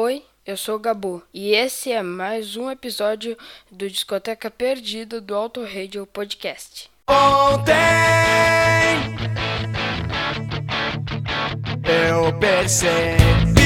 Oi, eu sou o Gabu e esse é mais um episódio do Discoteca Perdida do Auto Radio Podcast. Ontem eu percebi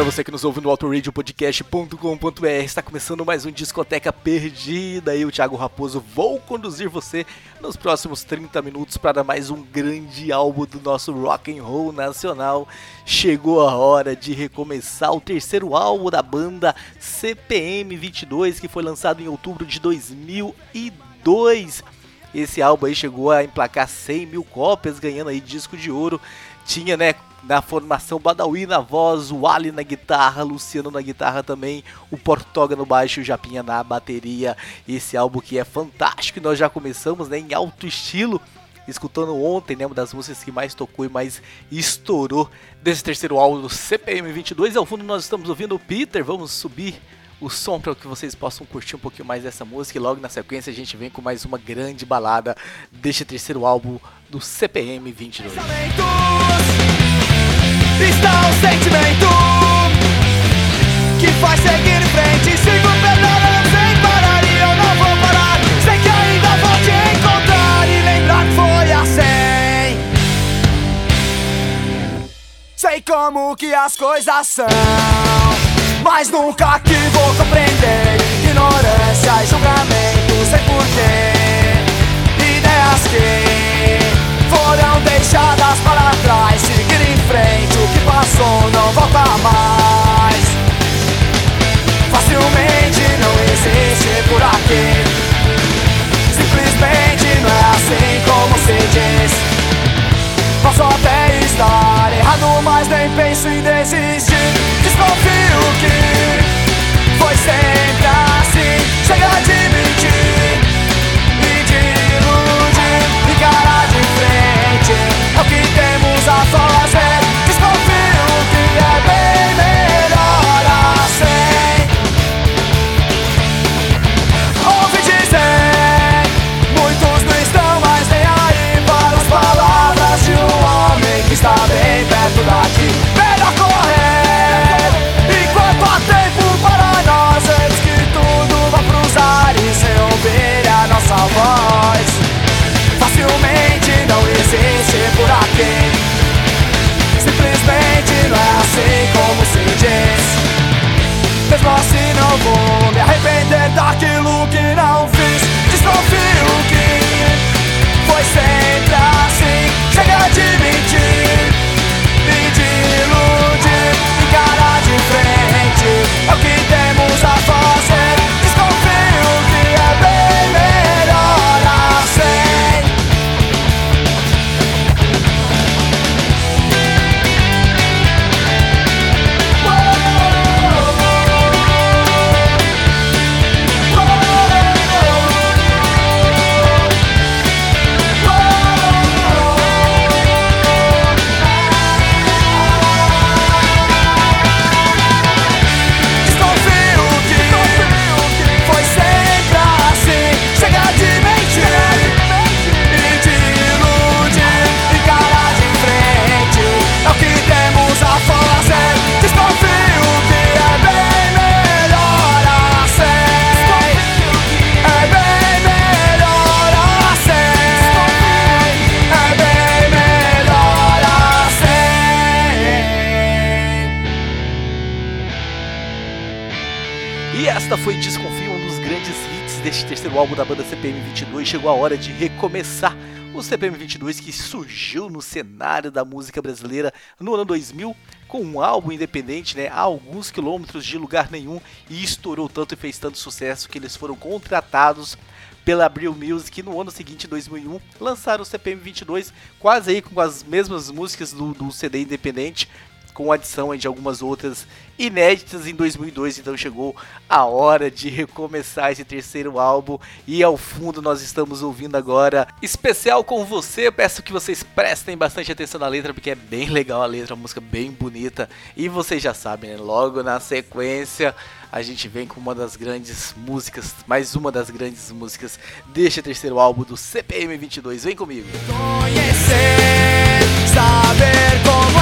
para você que nos ouve no autoradiopodcast.com.br, está começando mais um Discoteca Perdida. Eu, Thiago Raposo, vou conduzir você nos próximos 30 minutos para mais um grande álbum do nosso rock and roll nacional. Chegou a hora de recomeçar o terceiro álbum da banda CPM 22, que foi lançado em outubro de 2002. Esse álbum aí chegou a emplacar 100 mil cópias, ganhando aí disco de ouro. Tinha, né, na formação Badawi na voz, o Ali na guitarra, Luciano na guitarra também, o Portoga no baixo e o Japinha na bateria. Esse álbum que é fantástico e nós já começamos, né, em alto estilo. Escutando ontem, né, uma das músicas que mais tocou e mais estourou desse terceiro álbum do CPM 22. Ao fundo nós estamos ouvindo o Peter, vamos subir o som para que vocês possam curtir um pouquinho mais dessa música. E logo na sequência a gente vem com mais uma grande balada deste terceiro álbum do CPM 22. Está o sentimento que faz seguir em frente. Sigo perdendo sem parar e eu não vou parar. Sei que ainda vou te encontrar e lembrar que foi assim. Sei como que as coisas são, mas nunca que vou compreender ignorância e julgamento sem porquê. Ideias que foram deixadas para trás, seguir em frente. Não volta mais. Facilmente não existe por aqui. Simplesmente não é assim como se diz. Posso até estar errado, mas nem penso em desistir. Desconfio que Chegou a hora de recomeçar o CPM 22 que surgiu no cenário da música brasileira no ano 2000 com um álbum independente, né, a alguns quilômetros de lugar nenhum e estourou tanto e fez tanto sucesso que eles foram contratados pela Abril Music no ano seguinte, 2001, lançaram o CPM 22, quase aí com as mesmas músicas do, do CD independente, com adição de algumas outras inéditas em 2002. Então chegou a hora de recomeçar esse terceiro álbum e ao fundo nós estamos ouvindo agora especial com você. Peço que vocês prestem bastante atenção na letra porque é bem legal a letra, uma música bem bonita e vocês já sabem, né? Logo na sequência a gente vem com uma das grandes músicas, mais uma das grandes músicas deste terceiro álbum do CPM 22. Vem comigo. Conhecer, saber como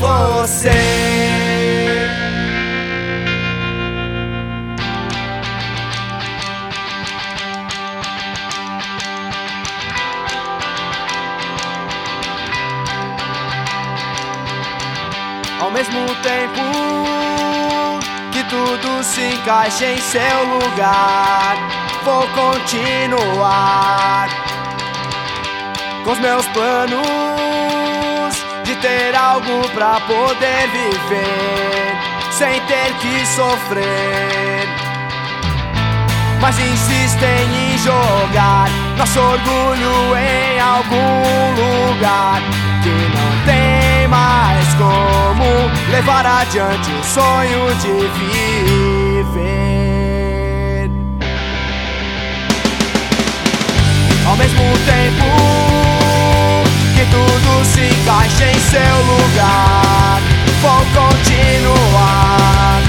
você. Ao mesmo tempo que tudo se encaixa em seu lugar, vou continuar com os meus planos ter algo pra poder viver sem ter que sofrer. Mas insistem em jogar nosso orgulho em algum lugar que não tem mais como levar adiante o sonho de viver. Ao mesmo tempo tudo se encaixa em seu lugar, vou continuar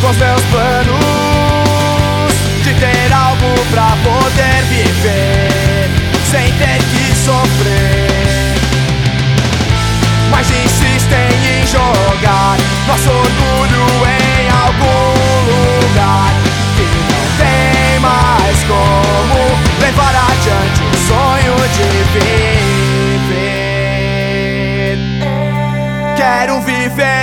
com os meus planos de ter algo pra poder viver sem ter que sofrer. Mas insistem em jogar. Nosso orgulho em algum lugar de viver. Quero viver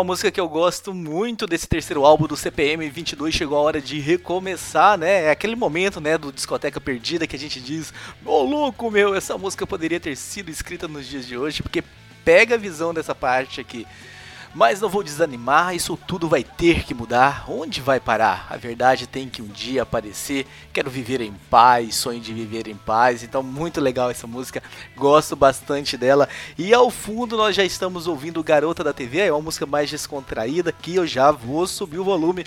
uma música que eu gosto muito desse terceiro álbum do CPM 22. Chegou a hora de recomeçar, né? É aquele momento, né, do discoteca perdida que a gente diz: Ô louco, meu, essa música poderia ter sido escrita nos dias de hoje, porque pega a visão dessa parte aqui. Mas não vou desanimar, isso tudo vai ter que mudar. Onde vai parar? A verdade tem que um dia aparecer. Quero viver em paz, sonho de viver em paz. Então, muito legal essa música, gosto bastante dela. E ao fundo, nós já estamos ouvindo Garota da TV, é uma música mais descontraída que eu já vou subir o volume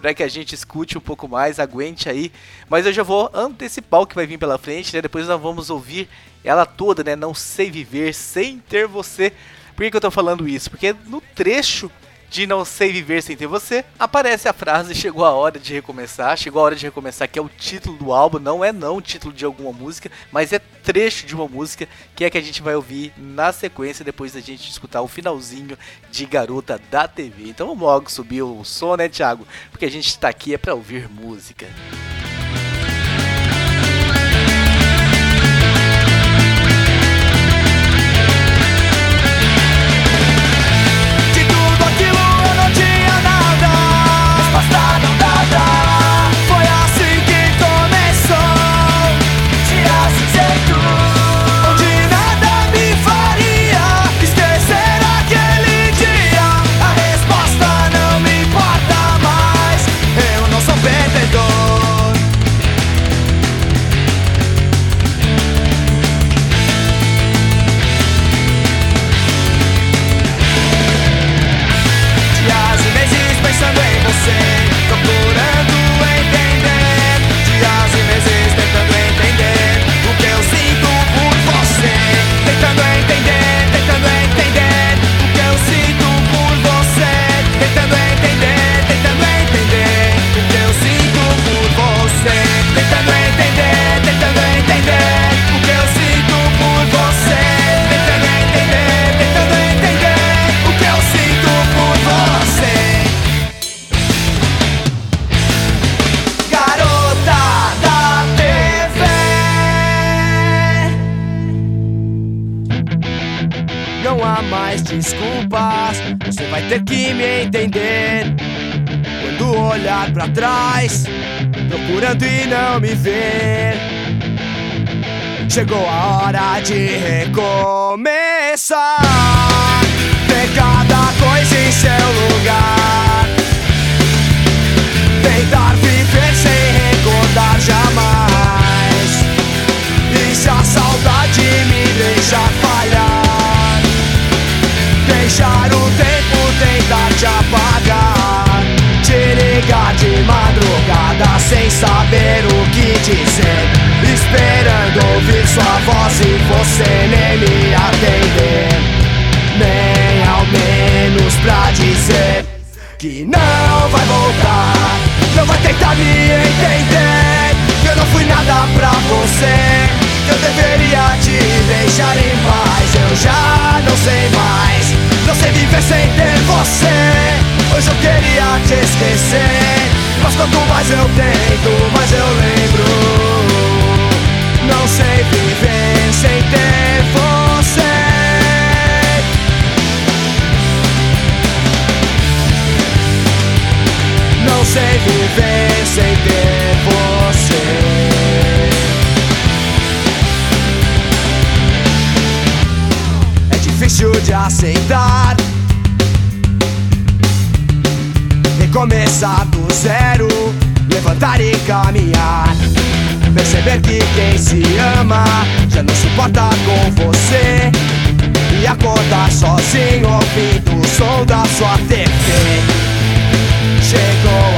para que a gente escute um pouco mais, aguente aí. Mas eu já vou antecipar o que vai vir pela frente, né? Depois nós vamos ouvir ela toda, né? Não sei viver sem ter você. Por que, eu tô falando isso? Porque no trecho de Não Sei Viver Sem Ter Você, aparece a frase Chegou a hora de recomeçar. Chegou a hora de recomeçar, que é o título do álbum. Não é não o título de alguma música, mas é trecho de uma música que é que a gente vai ouvir na sequência depois da gente escutar o finalzinho de Garota da TV. Então vamos logo subir o som, né, Thiago? Porque a gente tá aqui é pra ouvir música. De não me ver. Chegou a hora de recomeçar. Ter cada coisa em seu lugar. Tentar viver sem recordar jamais. E se a saudade me deixar falhar, deixar o tempo tentar te apagar. Te ligar de madrugada sem saber o que dizer. Esperando ouvir sua voz e você nem me atender. Nem ao menos pra dizer que não vai voltar. Não vai tentar me entender. Que eu não fui nada pra você. Que eu deveria te deixar em paz. Eu já não sei mais. Não sei viver sem ter você. Hoje eu queria te esquecer. Mas quanto mais eu tento, mais eu lembro. Não sei viver sem ter você. Não sei viver sem ter você. É difícil de aceitar. Recomeçar do zero, levantar e caminhar. Perceber que quem se ama já não se importa com você. E acordar sozinho ouvindo o som da sua TV. Chegou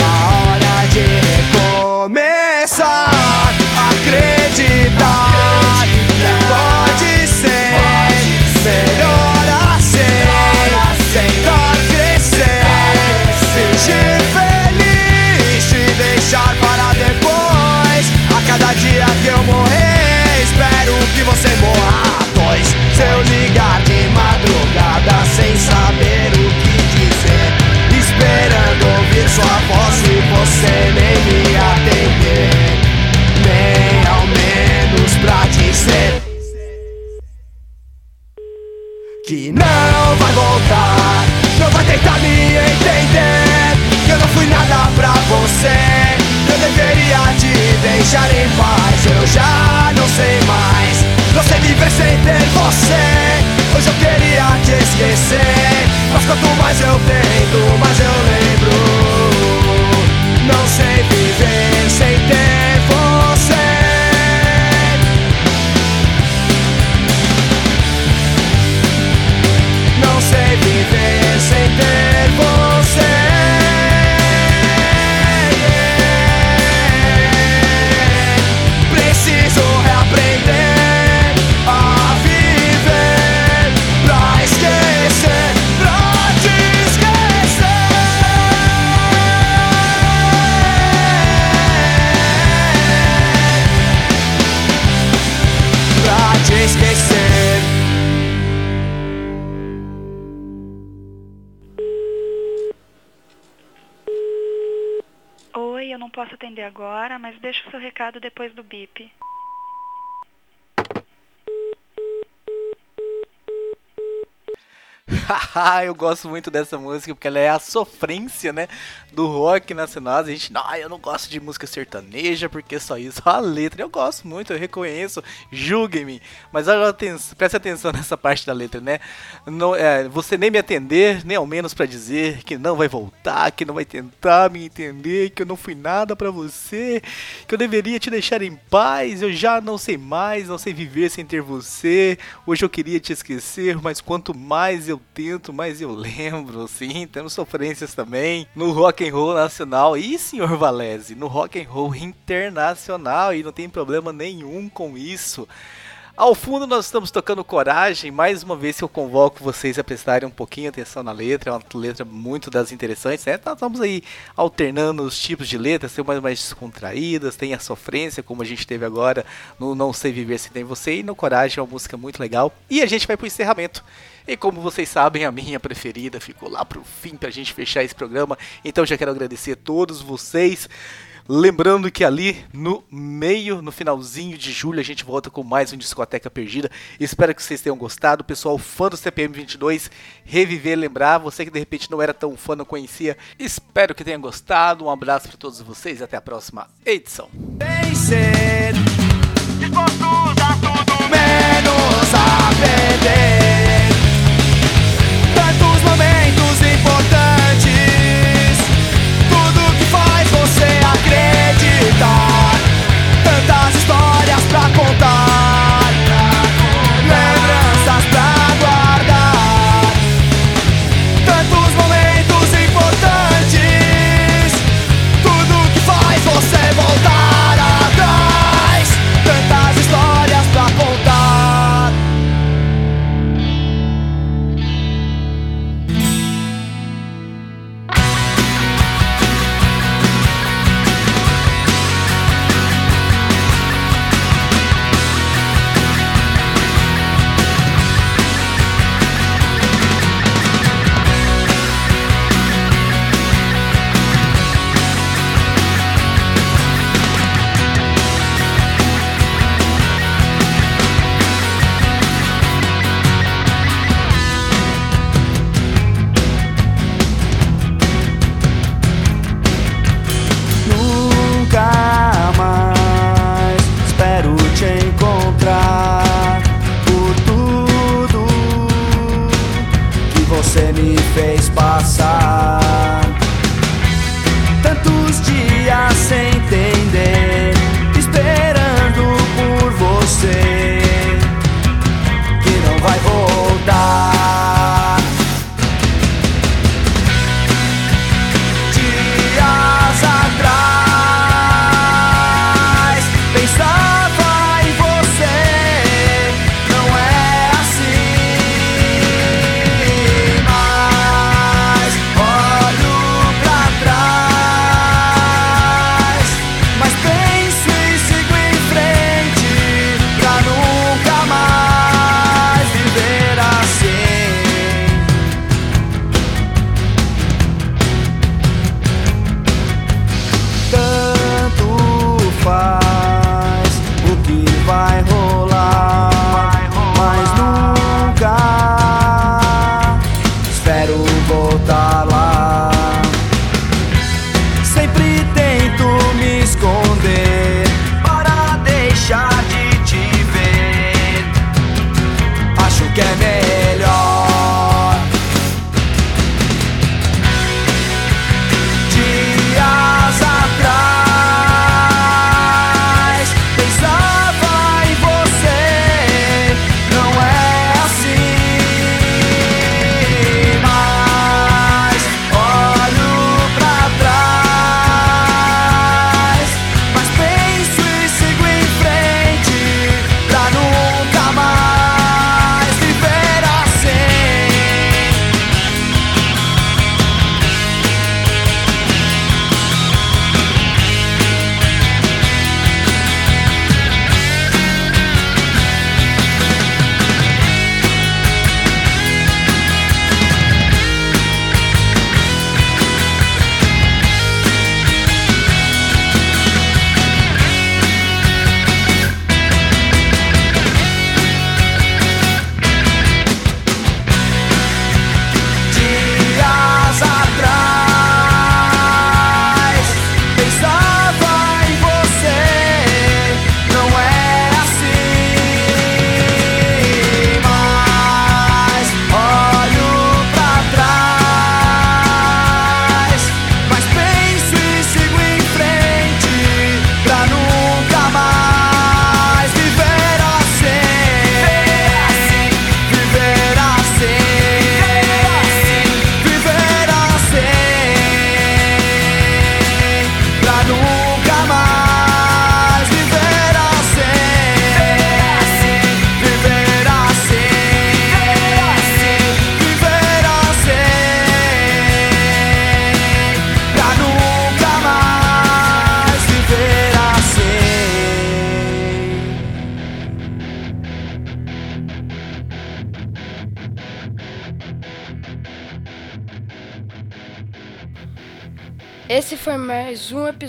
paz. Eu já não sei mais, sei viver sem ter você. Hoje eu queria te esquecer, mas quanto mais eu tento, mais eu lembro. Posso atender agora, mas deixa o seu recado depois do bip. eu gosto muito dessa música porque ela é a sofrência, né, do rock nacional. A gente, não, eu não gosto de música sertaneja porque só isso, a letra eu gosto muito, eu reconheço, julguem-me. Mas olha, aten preste atenção nessa parte da letra, né? Não, é, você nem me atender, nem ao menos pra dizer que não vai voltar, que não vai tentar me entender, que eu não fui nada pra você, que eu deveria te deixar em paz, eu já não sei mais, não sei viver sem ter você. Hoje eu queria te esquecer, mas quanto mais eu tento, mais eu lembro, sim, temos sofrências também no rock and roll nacional e senhor Valese, no rock and roll internacional e não tem problema nenhum com isso. Ao fundo nós estamos tocando Coragem, mais uma vez eu convoco vocês a prestarem um pouquinho atenção na letra, é uma letra muito das interessantes, né? Nós estamos aí alternando os tipos de letras, tem umas mais descontraídas, tem a sofrência, como a gente teve agora no Não Sei Viver Se Tem Você, e no Coragem é uma música muito legal. E a gente vai pro encerramento. E como vocês sabem, a minha preferida ficou lá pro fim pra gente fechar esse programa, então já quero agradecer a todos vocês Lembrando que ali no meio, no finalzinho de julho, a gente volta com mais um Discoteca Perdida. Espero que vocês tenham gostado. Pessoal, fã do CPM 22, reviver, lembrar. Você que de repente não era tão fã, não conhecia, espero que tenha gostado. Um abraço para todos vocês até a próxima edição. menos a perder